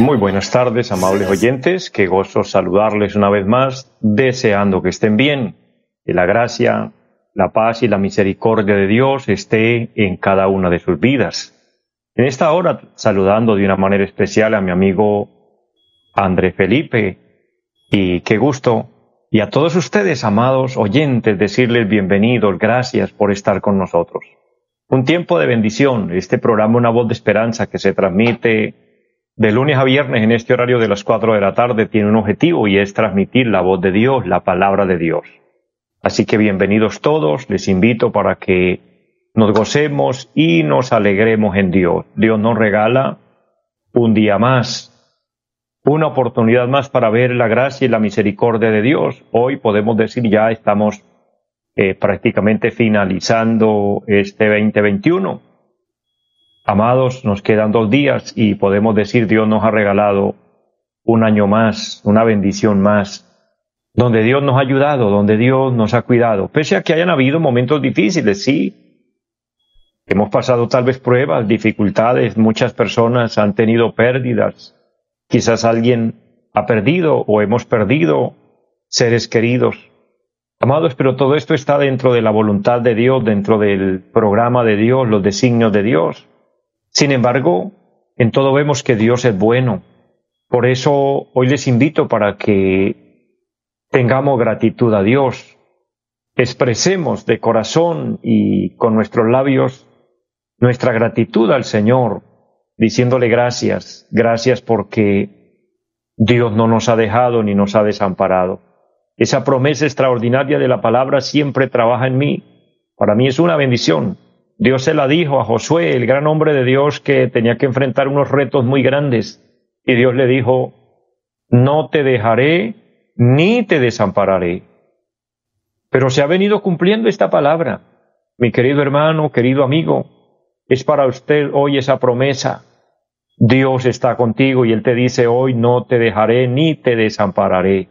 Muy buenas tardes, amables oyentes. Qué gozo saludarles una vez más, deseando que estén bien, que la gracia, la paz y la misericordia de Dios esté en cada una de sus vidas. En esta hora, saludando de una manera especial a mi amigo André Felipe, y qué gusto, y a todos ustedes, amados oyentes, decirles bienvenidos, gracias por estar con nosotros. Un tiempo de bendición, este programa Una voz de esperanza que se transmite de lunes a viernes en este horario de las 4 de la tarde tiene un objetivo y es transmitir la voz de Dios, la palabra de Dios. Así que bienvenidos todos, les invito para que nos gocemos y nos alegremos en Dios. Dios nos regala un día más, una oportunidad más para ver la gracia y la misericordia de Dios. Hoy podemos decir ya estamos eh, prácticamente finalizando este 2021 Amados, nos quedan dos días y podemos decir Dios nos ha regalado un año más, una bendición más, donde Dios nos ha ayudado, donde Dios nos ha cuidado, pese a que hayan habido momentos difíciles, sí. Hemos pasado tal vez pruebas, dificultades, muchas personas han tenido pérdidas, quizás alguien ha perdido o hemos perdido seres queridos. Amados, pero todo esto está dentro de la voluntad de Dios, dentro del programa de Dios, los designios de Dios. Sin embargo, en todo vemos que Dios es bueno. Por eso hoy les invito para que tengamos gratitud a Dios, expresemos de corazón y con nuestros labios nuestra gratitud al Señor, diciéndole gracias, gracias porque Dios no nos ha dejado ni nos ha desamparado. Esa promesa extraordinaria de la palabra siempre trabaja en mí. Para mí es una bendición Dios se la dijo a Josué, el gran hombre de Dios que tenía que enfrentar unos retos muy grandes. Y Dios le dijo, no te dejaré ni te desampararé. Pero se ha venido cumpliendo esta palabra. Mi querido hermano, querido amigo, es para usted hoy esa promesa. Dios está contigo y Él te dice hoy no te dejaré ni te desampararé.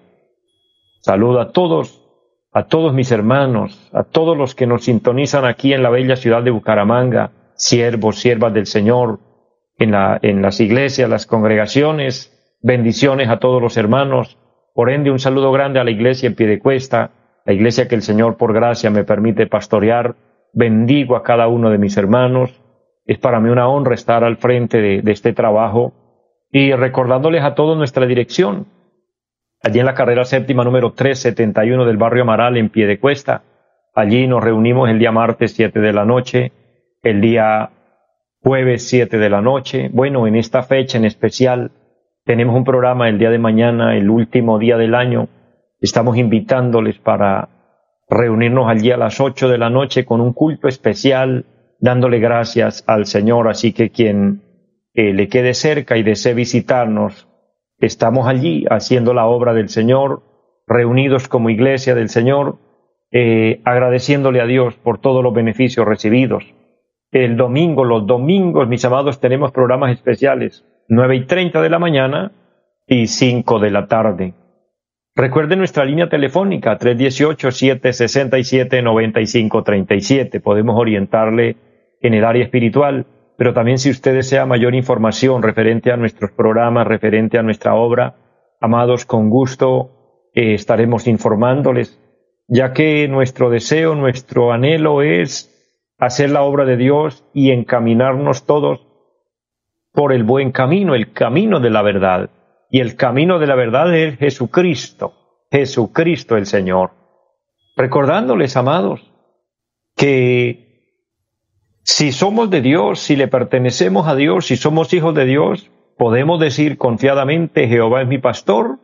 Saluda a todos a todos mis hermanos, a todos los que nos sintonizan aquí en la bella ciudad de Bucaramanga, siervos, siervas del Señor, en, la, las iglesias, las congregaciones, bendiciones a todos los hermanos, por ende un saludo grande a la iglesia en pie de cuesta, la iglesia que el Señor por gracia me permite pastorear, bendigo a cada uno de mis hermanos, es para mí una honra estar al frente de, de este trabajo. Y recordándoles a todos nuestra dirección, allí en la carrera séptima número 371 del barrio Amaral en pie de cuesta. Allí nos reunimos el día martes 7 de la noche, el día jueves 7 de la noche. Bueno, en esta fecha en especial tenemos un programa el día de mañana, el último día del año. Estamos invitándoles para reunirnos allí a las 8 de la noche con un culto especial, dándole gracias al Señor. Así que quien eh, le quede cerca y desee visitarnos, estamos allí haciendo la obra del Señor, reunidos como iglesia del Señor, eh, agradeciéndole a Dios por todos los beneficios recibidos. El domingo, los domingos, mis amados, tenemos programas especiales, nueve y treinta de la mañana y cinco de la tarde. Recuerden nuestra línea telefónica 318-767-9537. Podemos orientarle en el área espiritual pero también si usted desea mayor información referente a nuestros programas, referente a nuestra obra, amados, con gusto eh, estaremos informándoles, ya que nuestro deseo, nuestro anhelo es hacer la obra de Dios y encaminarnos todos por el buen camino, el camino de la verdad. Y el camino de la verdad es Jesucristo, Jesucristo el Señor. Recordándoles, amados, que si somos de Dios, si le pertenecemos a Dios, si somos hijos de Dios, podemos decir confiadamente, Jehová es mi pastor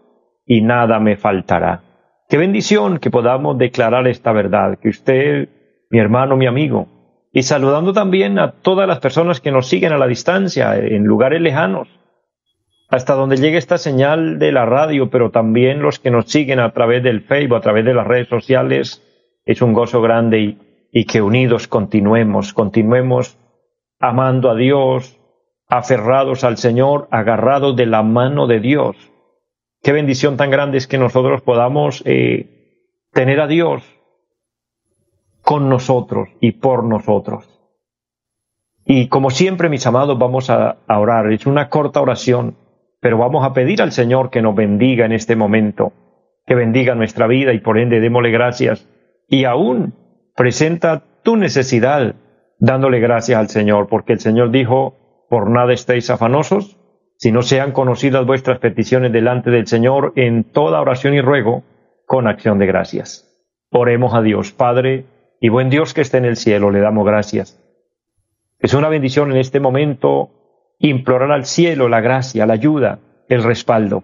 y nada me faltará. Qué bendición que podamos declarar esta verdad, que usted, mi hermano, mi amigo, y saludando también a todas las personas que nos siguen a la distancia, en lugares lejanos, hasta donde llegue esta señal de la radio, pero también los que nos siguen a través del Facebook, a través de las redes sociales, es un gozo grande y, y que unidos continuemos, continuemos amando a Dios, aferrados al Señor, agarrados de la mano de Dios. Qué bendición tan grande es que nosotros podamos eh, tener a Dios con nosotros y por nosotros. Y como siempre, mis amados, vamos a, orar. Es una corta oración, pero vamos a pedir al Señor que nos bendiga en este momento, que bendiga nuestra vida y por ende démosle gracias. Y aún presenta tu necesidad dándole gracias al Señor, porque el Señor dijo, por nada estéis afanosos, si no sean conocidas vuestras peticiones delante del Señor en toda oración y ruego, con acción de gracias. Oremos a Dios, Padre, y buen Dios que esté en el cielo, le damos gracias. Es una bendición en este momento implorar al cielo la gracia, la ayuda, el respaldo.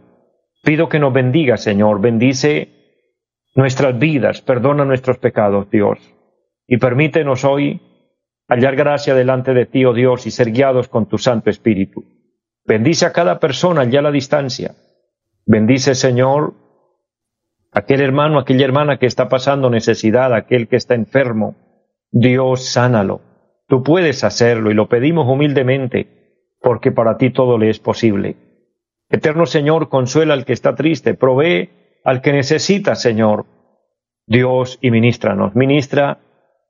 Pido que nos bendiga, Señor, bendice nuestras vidas, perdona nuestros pecados, Dios, y permítenos hoy hallar gracia delante de ti, oh Dios, y ser guiados con tu Santo Espíritu. Bendice a cada persona allá a la distancia. Bendice, Señor, aquel hermano, aquella hermana que está pasando necesidad, aquel que está enfermo, Dios, sánalo. Tú puedes hacerlo y lo pedimos humildemente, porque para ti todo le es posible. Eterno Señor, consuela al que está triste, provee al que necesita, Señor. Dios, y ministranos. Ministra,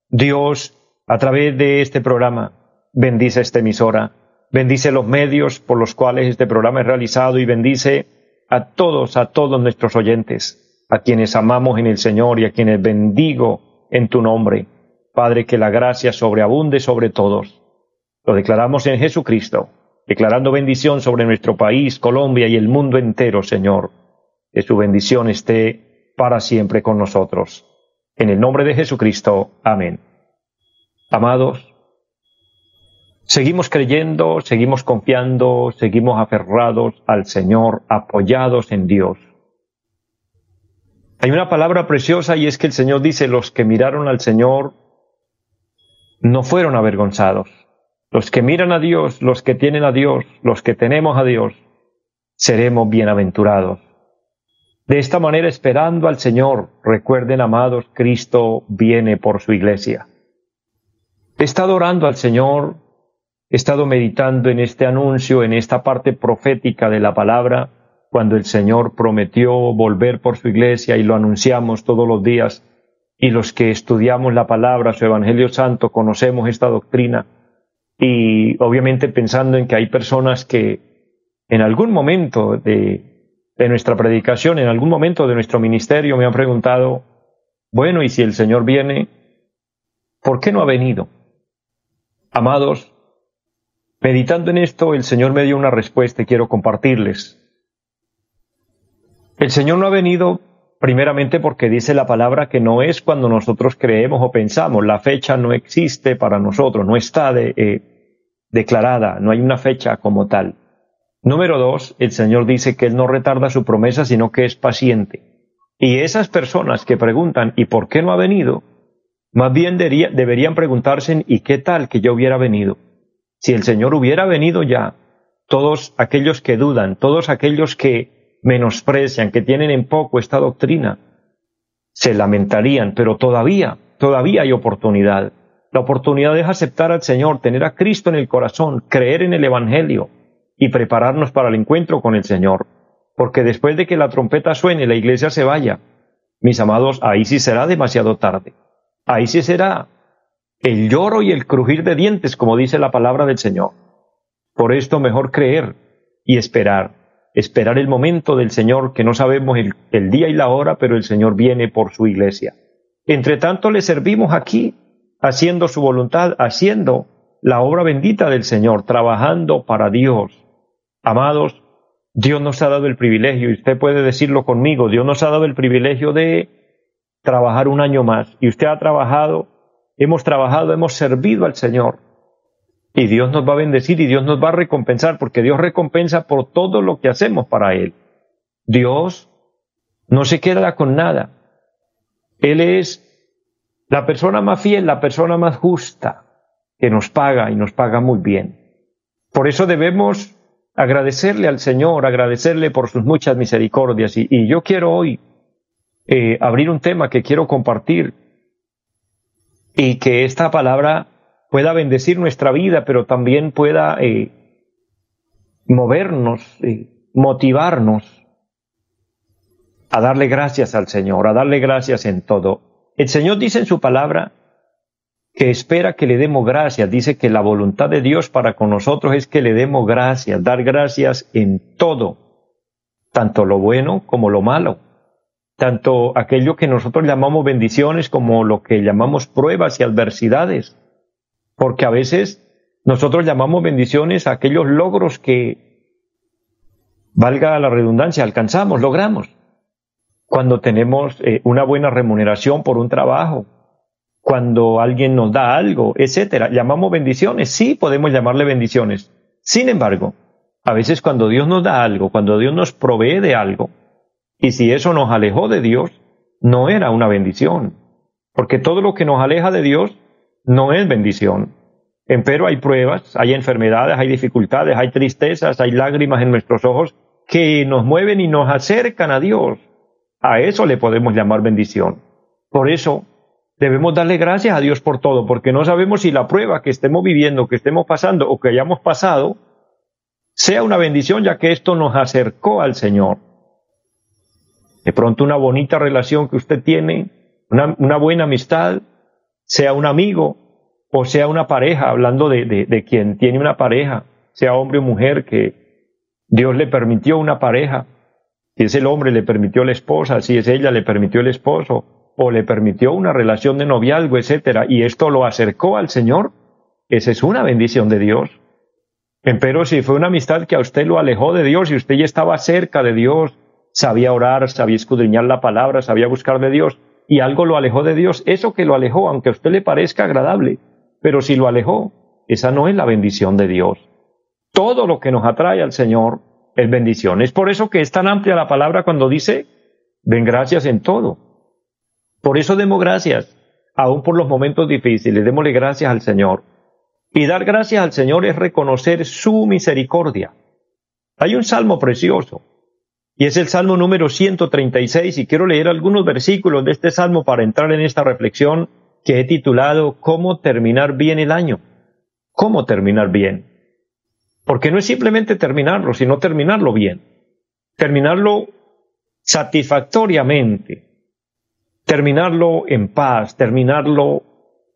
Dios, a través de este programa, bendice esta emisora, bendice los medios por los cuales este programa es realizado y bendice a todos, a todos nuestros oyentes a quienes amamos en el Señor y a quienes bendigo en tu nombre. Padre, que la gracia sobreabunde sobre todos. Lo declaramos en Jesucristo, declarando bendición sobre nuestro país, Colombia y el mundo entero, Señor. Que su bendición esté para siempre con nosotros. En el nombre de Jesucristo. Amén. Amados, seguimos creyendo, seguimos confiando, seguimos aferrados al Señor, apoyados en Dios. Hay una palabra preciosa y es que el Señor dice, los que miraron al Señor no fueron avergonzados. Los que miran a Dios, los que tienen a Dios, los que tenemos a Dios, seremos bienaventurados. De esta manera, esperando al Señor, recuerden, amados, Cristo viene por su iglesia. He estado orando al Señor, he estado meditando en este anuncio, en esta parte profética de la palabra, cuando el Señor prometió volver por su iglesia y lo anunciamos todos los días, y los que estudiamos la palabra, su Evangelio Santo, conocemos esta doctrina, y obviamente pensando en que hay personas que en algún momento de, de nuestra predicación, en algún momento de nuestro ministerio me han preguntado, bueno, y si el Señor viene, ¿por qué no ha venido? Amados, meditando en esto, el Señor me dio una respuesta y quiero compartirles. El Señor no ha venido primeramente porque dice la palabra que no es cuando nosotros creemos o pensamos. La fecha no existe para nosotros, no está eh, declarada, no hay una fecha como tal. Número dos, el Señor dice que Él no retarda su promesa, sino que es paciente. Y esas personas que preguntan, ¿y por qué no ha venido? Más bien deberían preguntarse, ¿y qué tal que yo hubiera venido? Si el Señor hubiera venido ya, todos aquellos que dudan, todos aquellos que menosprecian, que tienen en poco esta doctrina, se lamentarían, pero todavía, todavía hay oportunidad. La oportunidad es aceptar al Señor, tener a Cristo en el corazón, creer en el Evangelio y prepararnos para el encuentro con el Señor. Porque después de que la trompeta suene y la iglesia se vaya, mis amados, ahí sí será demasiado tarde. Ahí sí será el lloro y el crujir de dientes, como dice la palabra del Señor. Por esto mejor creer y esperar esperar el momento del Señor, que no sabemos el, día y la hora, pero el Señor viene por su iglesia. Entre tanto le servimos aquí, haciendo su voluntad, haciendo la obra bendita del Señor, trabajando para Dios. Amados, Dios nos ha dado el privilegio, y usted puede decirlo conmigo, Dios nos ha dado el privilegio de trabajar un año más. Y usted ha trabajado, hemos trabajado, hemos servido al Señor. Y Dios nos va a bendecir y Dios nos va a recompensar, porque Dios recompensa por todo lo que hacemos para Él. Dios no se queda con nada. Él es la persona más fiel, la persona más justa. que nos paga y nos paga muy bien. Por eso debemos agradecerle al Señor, agradecerle por sus muchas misericordias. Y, yo quiero hoy eh, abrir un tema que quiero compartir y que esta palabra pueda bendecir nuestra vida, pero también pueda eh, movernos, eh, motivarnos a darle gracias al Señor, a darle gracias en todo. El Señor dice en su palabra que espera que le demos gracias, dice que la voluntad de Dios para con nosotros es que le demos gracias, dar gracias en todo, tanto lo bueno como lo malo, tanto aquello que nosotros llamamos bendiciones como lo que llamamos pruebas y adversidades, porque a veces nosotros llamamos bendiciones a aquellos logros que, valga la redundancia, alcanzamos, logramos. Cuando tenemos eh, una buena remuneración por un trabajo, cuando alguien nos da algo, etcétera. Llamamos bendiciones, sí podemos llamarle bendiciones. Sin embargo, a veces cuando Dios nos da algo, cuando Dios nos provee de algo, y si eso nos alejó de Dios, no era una bendición, porque todo lo que nos aleja de Dios no es bendición. Empero hay pruebas, hay enfermedades, hay dificultades, hay tristezas, hay lágrimas en nuestros ojos que nos mueven y nos acercan a Dios. A eso le podemos llamar bendición. Por eso debemos darle gracias a Dios por todo, porque no sabemos si la prueba que estemos viviendo, que estemos pasando o que hayamos pasado, sea una bendición, ya que esto nos acercó al Señor. De pronto una bonita relación que usted tiene, una, buena amistad, sea un amigo, o sea una pareja, hablando de, de, quien tiene una pareja, sea hombre o mujer, que Dios le permitió una pareja, si es el hombre le permitió la esposa, si es ella le permitió el esposo, o le permitió una relación de noviazgo, etcétera, y esto lo acercó al Señor, esa es una bendición de Dios. Pero si fue una amistad que a usted lo alejó de Dios y usted ya estaba cerca de Dios, sabía orar, sabía escudriñar la palabra, sabía buscar de Dios, y algo lo alejó de Dios, eso que lo alejó, aunque a usted le parezca agradable, pero si lo alejó, esa no es la bendición de Dios. Todo lo que nos atrae al Señor es bendición. Es por eso que es tan amplia la palabra cuando dice, ven gracias en todo. Por eso demos gracias, aún por los momentos difíciles, démosle gracias al Señor. Y dar gracias al Señor es reconocer su misericordia. Hay un salmo precioso, y es el salmo número 136, y quiero leer algunos versículos de este salmo para entrar en esta reflexión que he titulado ¿Cómo terminar bien el año? ¿Cómo terminar bien? Porque no es simplemente terminarlo, sino terminarlo bien. Terminarlo satisfactoriamente. Terminarlo en paz, terminarlo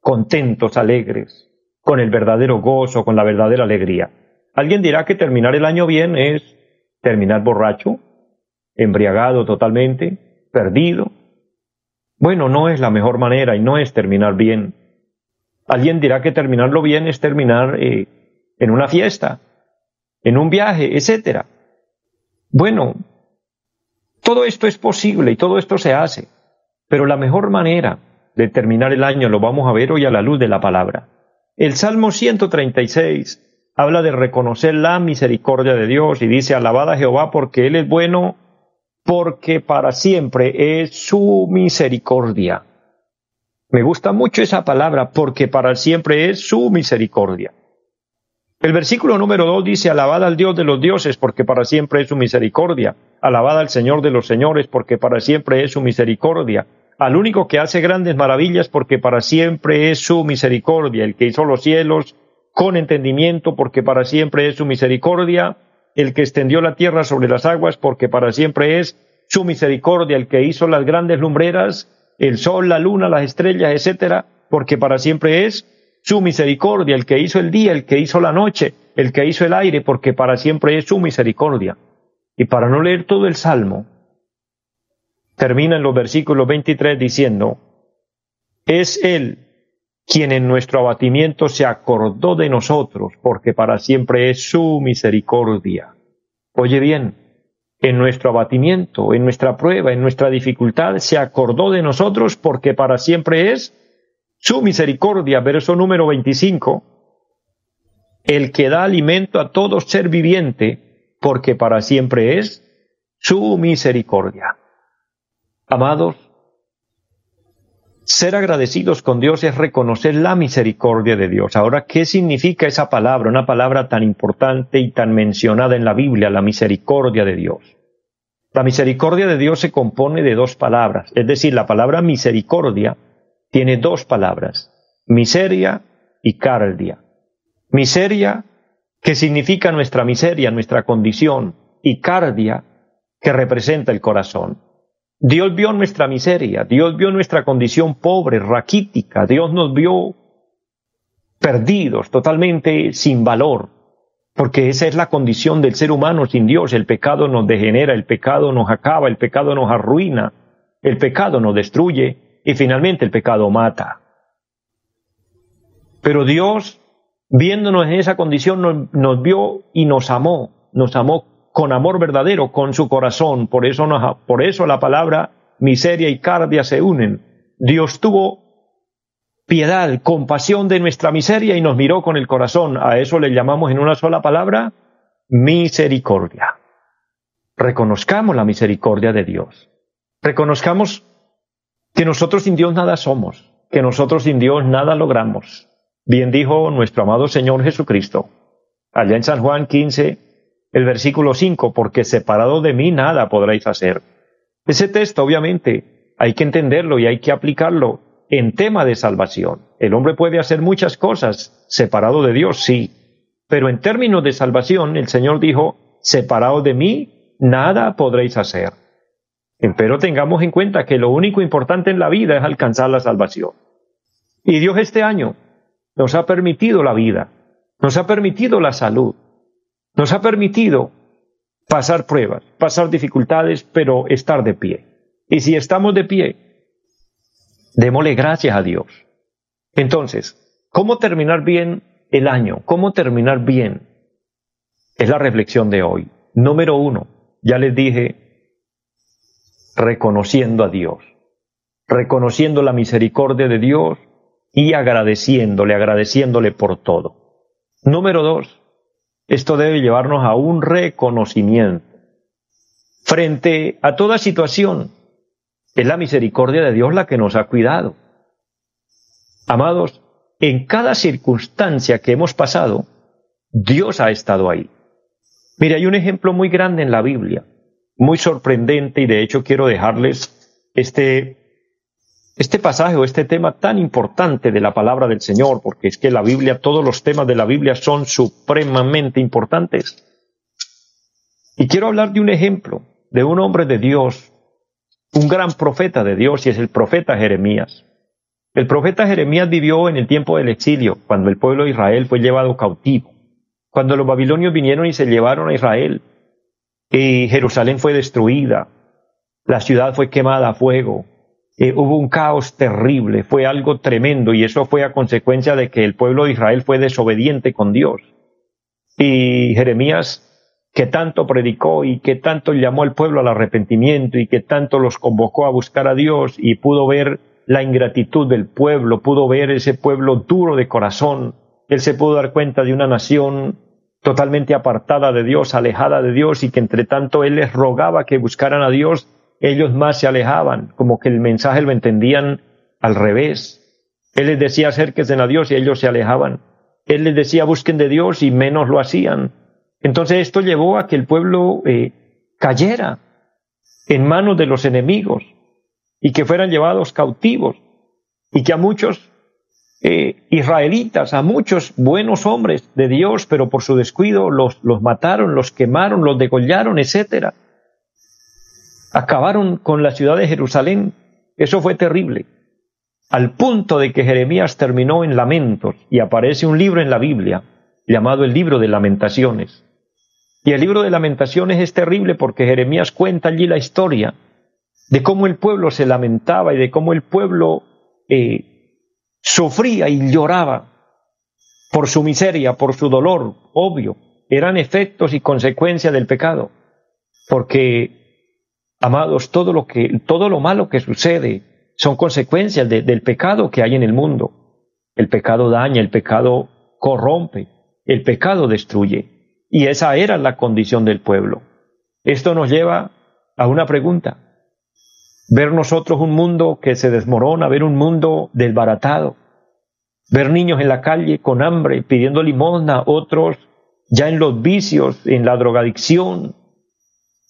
contentos, alegres, con el verdadero gozo, con la verdadera alegría. Alguien dirá que terminar el año bien es terminar borracho, embriagado totalmente, perdido, bueno, no es la mejor manera y no es terminar bien. Alguien dirá que terminarlo bien es terminar eh, en una fiesta, en un viaje, etc. Bueno, todo esto es posible y todo esto se hace, pero la mejor manera de terminar el año lo vamos a ver hoy a la luz de la palabra. El Salmo 136 habla de reconocer la misericordia de Dios y dice, alabada a Jehová porque Él es bueno porque para siempre es su misericordia. Me gusta mucho esa palabra, porque para siempre es su misericordia. El versículo número dos dice, alabad al Dios de los dioses, porque para siempre es su misericordia. Alabad al Señor de los señores, porque para siempre es su misericordia. Al único que hace grandes maravillas, porque para siempre es su misericordia. El que hizo los cielos con entendimiento, porque para siempre es su misericordia el que extendió la tierra sobre las aguas, porque para siempre es su misericordia, el que hizo las grandes lumbreras, el sol, la luna, las estrellas, etcétera, porque para siempre es su misericordia, el que hizo el día, el que hizo la noche, el que hizo el aire, porque para siempre es su misericordia. Y para no leer todo el salmo, termina en los versículos 23 diciendo, es Él quien en nuestro abatimiento se acordó de nosotros, porque para siempre es su misericordia. Oye bien, en nuestro abatimiento, en nuestra prueba, en nuestra dificultad, se acordó de nosotros porque para siempre es su misericordia. Verso número 25. El que da alimento a todo ser viviente, porque para siempre es su misericordia. Amados, ser agradecidos con Dios es reconocer la misericordia de Dios. Ahora, ¿qué significa esa palabra? Una palabra tan importante y tan mencionada en la Biblia, la misericordia de Dios. La misericordia de Dios se compone de dos palabras, es decir, la palabra misericordia tiene dos palabras, miseria y cardia. Miseria, que significa nuestra miseria, nuestra condición, y cardia, que representa el corazón. Dios vio nuestra miseria, Dios vio nuestra condición pobre, raquítica, Dios nos vio perdidos, totalmente sin valor, porque esa es la condición del ser humano sin Dios. El pecado nos degenera, el pecado nos acaba, el pecado nos arruina, el pecado nos destruye y finalmente el pecado mata. Pero Dios, viéndonos en esa condición, nos, nos vio y nos amó, nos amó con amor verdadero, con su corazón. Por eso, la palabra miseria y cardia se unen. Dios tuvo piedad, compasión de nuestra miseria y nos miró con el corazón. A eso le llamamos en una sola palabra misericordia. Reconozcamos la misericordia de Dios. Reconozcamos que nosotros sin Dios nada somos, que nosotros sin Dios nada logramos. Bien dijo nuestro amado Señor Jesucristo, allá en San Juan 15, el versículo 5, porque separado de mí nada podréis hacer. Ese texto, obviamente, hay que entenderlo y hay que aplicarlo en tema de salvación. El hombre puede hacer muchas cosas separado de Dios, sí, pero en términos de salvación, el Señor dijo, separado de mí, nada podréis hacer. Pero tengamos en cuenta que lo único importante en la vida es alcanzar la salvación. Y Dios este año nos ha permitido la vida, nos ha permitido la salud, nos ha permitido pasar pruebas, pasar dificultades, pero estar de pie. Y si estamos de pie, démosle gracias a Dios. Entonces, ¿cómo terminar bien el año? ¿Cómo terminar bien? Es la reflexión de hoy. Número uno, ya les dije, reconociendo a Dios, reconociendo la misericordia de Dios y agradeciéndole, agradeciéndole por todo. Número dos, esto debe llevarnos a un reconocimiento. Frente a toda situación, es la misericordia de Dios la que nos ha cuidado. Amados, en cada circunstancia que hemos pasado, Dios ha estado ahí. Mire, hay un ejemplo muy grande en la Biblia, muy sorprendente, y de hecho quiero dejarles este este pasaje o este tema tan importante de la palabra del Señor, porque es que la Biblia, todos los temas de la Biblia son supremamente importantes. Y quiero hablar de un ejemplo, de un hombre de Dios, un gran profeta de Dios, y es el profeta Jeremías. El profeta Jeremías vivió en el tiempo del exilio, cuando el pueblo de Israel fue llevado cautivo, cuando los babilonios vinieron y se llevaron a Israel, y Jerusalén fue destruida, la ciudad fue quemada a fuego, eh, hubo un caos terrible, fue algo tremendo y eso fue a consecuencia de que el pueblo de Israel fue desobediente con Dios. Y Jeremías, que tanto predicó y que tanto llamó al pueblo al arrepentimiento y que tanto los convocó a buscar a Dios y pudo ver la ingratitud del pueblo, pudo ver ese pueblo duro de corazón, él se pudo dar cuenta de una nación totalmente apartada de Dios, alejada de Dios y que entre tanto él les rogaba que buscaran a Dios ellos más se alejaban, como que el mensaje lo entendían al revés. Él les decía acérquense a Dios y ellos se alejaban. Él les decía busquen de Dios y menos lo hacían. Entonces esto llevó a que el pueblo eh, cayera en manos de los enemigos y que fueran llevados cautivos y que a muchos eh, israelitas, a muchos buenos hombres de Dios, pero por su descuido los, los mataron, los quemaron, los degollaron, etcétera acabaron con la ciudad de Jerusalén. Eso fue terrible. Al punto de que Jeremías terminó en lamentos y aparece un libro en la Biblia llamado el libro de lamentaciones. Y el libro de lamentaciones es terrible porque Jeremías cuenta allí la historia de cómo el pueblo se lamentaba y de cómo el pueblo eh, sufría y lloraba por su miseria, por su dolor, obvio. Eran efectos y consecuencias del pecado. Porque Amados, todo lo que, todo lo malo que sucede son consecuencias del pecado que hay en el mundo. El pecado daña, el pecado corrompe, el pecado destruye. Y esa era la condición del pueblo. Esto nos lleva a una pregunta. ver nosotros un mundo que se desmorona, ver un mundo desbaratado, ver niños en la calle con hambre pidiendo limosna, otros ya en los vicios, en la drogadicción,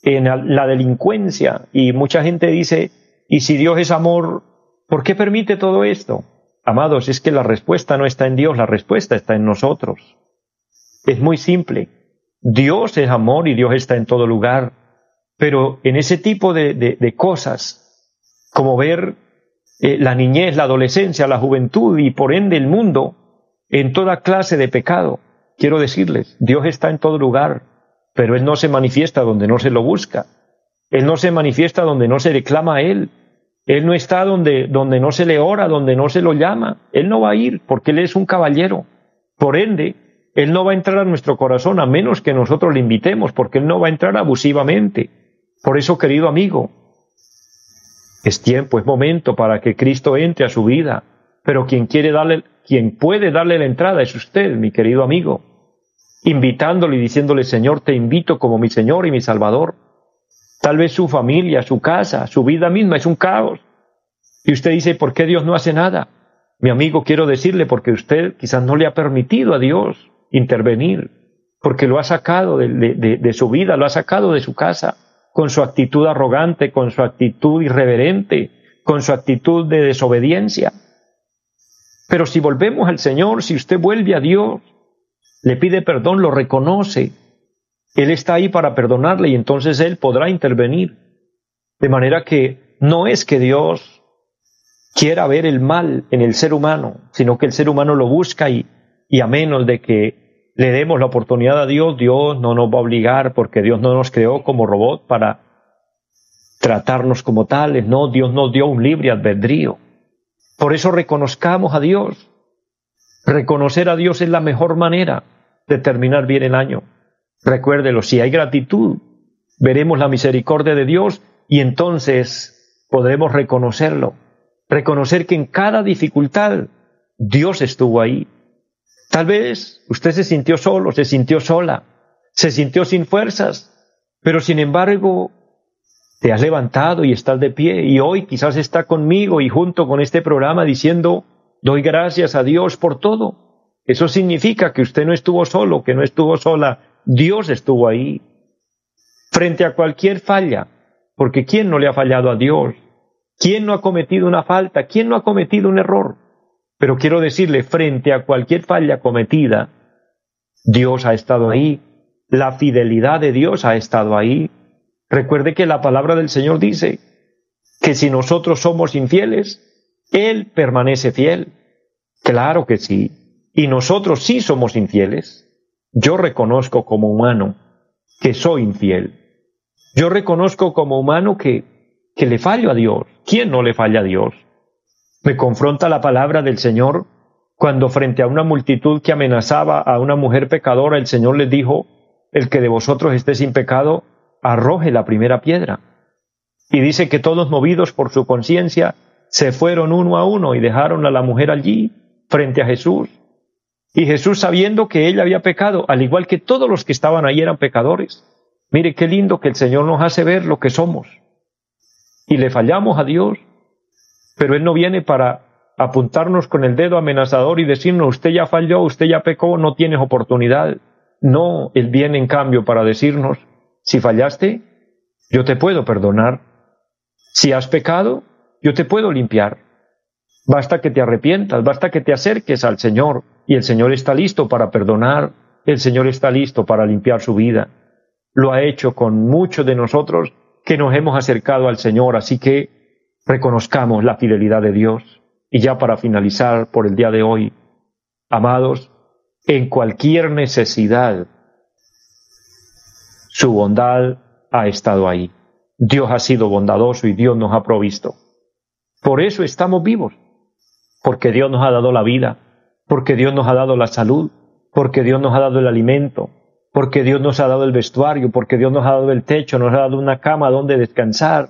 en la delincuencia. Y mucha gente dice, ¿y si Dios es amor, por qué permite todo esto? Amados, es que la respuesta no está en Dios, la respuesta está en nosotros. Es muy simple. Dios es amor y Dios está en todo lugar. Pero en ese tipo de, cosas, como ver eh, la niñez, la adolescencia, la juventud y por ende el mundo en toda clase de pecado, quiero decirles, Dios está en todo lugar, pero Él no se manifiesta donde no se lo busca. Él no se manifiesta donde no se reclama a Él. Él no está donde, donde no se le ora, donde no se lo llama. Él no va a ir porque Él es un caballero. Por ende, Él no va a entrar a nuestro corazón a menos que nosotros le invitemos, porque Él no va a entrar abusivamente. Por eso, querido amigo, es tiempo, es momento para que Cristo entre a su vida. Pero quien quiere darle, quien puede darle la entrada es usted, mi querido amigo, invitándole y diciéndole, Señor, te invito como mi Señor y mi Salvador. Tal vez su familia, su casa, su vida misma es un caos. Y usted dice, ¿por qué Dios no hace nada? Mi amigo, quiero decirle, porque usted quizás no le ha permitido a Dios intervenir, porque lo ha sacado de, su vida, lo ha sacado de su casa, con su actitud arrogante, con su actitud irreverente, con su actitud de desobediencia. Pero si volvemos al Señor, si usted vuelve a Dios, le pide perdón, lo reconoce, él está ahí para perdonarle y entonces Él podrá intervenir. De manera que no es que Dios quiera ver el mal en el ser humano, sino que el ser humano lo busca y, a menos de que le demos la oportunidad a Dios, Dios no nos va a obligar porque Dios no nos creó como robot para tratarnos como tales, no, Dios nos dio un libre albedrío. Por eso reconozcamos a Dios. Reconocer a Dios es la mejor manera de terminar bien el año. Recuérdelo, si hay gratitud, veremos la misericordia de Dios y entonces podremos reconocerlo. Reconocer que en cada dificultad Dios estuvo ahí. Tal vez usted se sintió solo, se sintió sola, se sintió sin fuerzas, pero sin embargo te has levantado y estás de pie y hoy quizás está conmigo y junto con este programa diciendo, doy gracias a Dios por todo. Eso significa que usted no estuvo solo, que no estuvo sola, Dios estuvo ahí. Frente a cualquier falla, porque ¿quién no le ha fallado a Dios? ¿Quién no ha cometido una falta? ¿Quién no ha cometido un error? Pero quiero decirle, frente a cualquier falla cometida, Dios ha estado ahí. La fidelidad de Dios ha estado ahí. Recuerde que la palabra del Señor dice que si nosotros somos infieles, Él permanece fiel. Claro que sí. Y nosotros sí somos infieles. Yo reconozco como humano que soy infiel. Yo reconozco como humano que, que le fallo a Dios. ¿Quién no le falla a Dios? Me confronta la palabra del Señor cuando frente a una multitud que amenazaba a una mujer pecadora, el Señor les dijo, el que de vosotros esté sin pecado, arroje la primera piedra. Y dice que todos movidos por su conciencia, se fueron uno a uno y dejaron a la mujer allí, frente a Jesús. Y Jesús sabiendo que ella había pecado, al igual que todos los que estaban ahí eran pecadores. Mire qué lindo que el Señor nos hace ver lo que somos. Y le fallamos a Dios, pero Él no viene para apuntarnos con el dedo amenazador y decirnos, usted ya falló, usted ya pecó, no tienes oportunidad. No, Él viene en cambio para decirnos, si fallaste, yo te puedo perdonar. Si has pecado, yo te puedo limpiar. Basta que te arrepientas, basta que te acerques al Señor y el Señor está listo para perdonar, el Señor está listo para limpiar su vida. Lo ha hecho con muchos de nosotros que nos hemos acercado al Señor, así que reconozcamos la fidelidad de Dios. Y ya para finalizar por el día de hoy, amados, en cualquier necesidad, su bondad ha estado ahí. Dios ha sido bondadoso y Dios nos ha provisto. Por eso estamos vivos. Porque Dios nos ha dado la vida, porque Dios nos ha dado la salud, porque Dios nos ha dado el alimento, porque Dios nos ha dado el vestuario, porque Dios nos ha dado el techo, nos ha dado una cama donde descansar,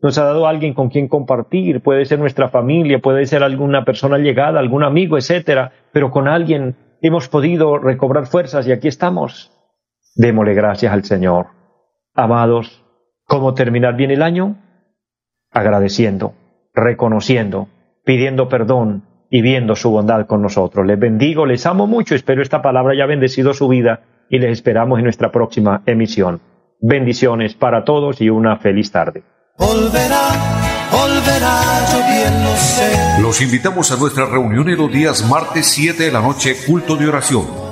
nos ha dado alguien con quien compartir, puede ser nuestra familia, puede ser alguna persona llegada, algún amigo, etcétera, pero con alguien hemos podido recobrar fuerzas y aquí estamos. Démosle gracias al Señor. Amados, ¿cómo terminar bien el año? agradeciendo, reconociendo, pidiendo perdón y viendo su bondad con nosotros. Les bendigo, les amo mucho, espero esta palabra haya bendecido su vida y les esperamos en nuestra próxima emisión. Bendiciones para todos y una feliz tarde. Los invitamos a nuestra reunión en los días martes 7 de la noche, culto de oración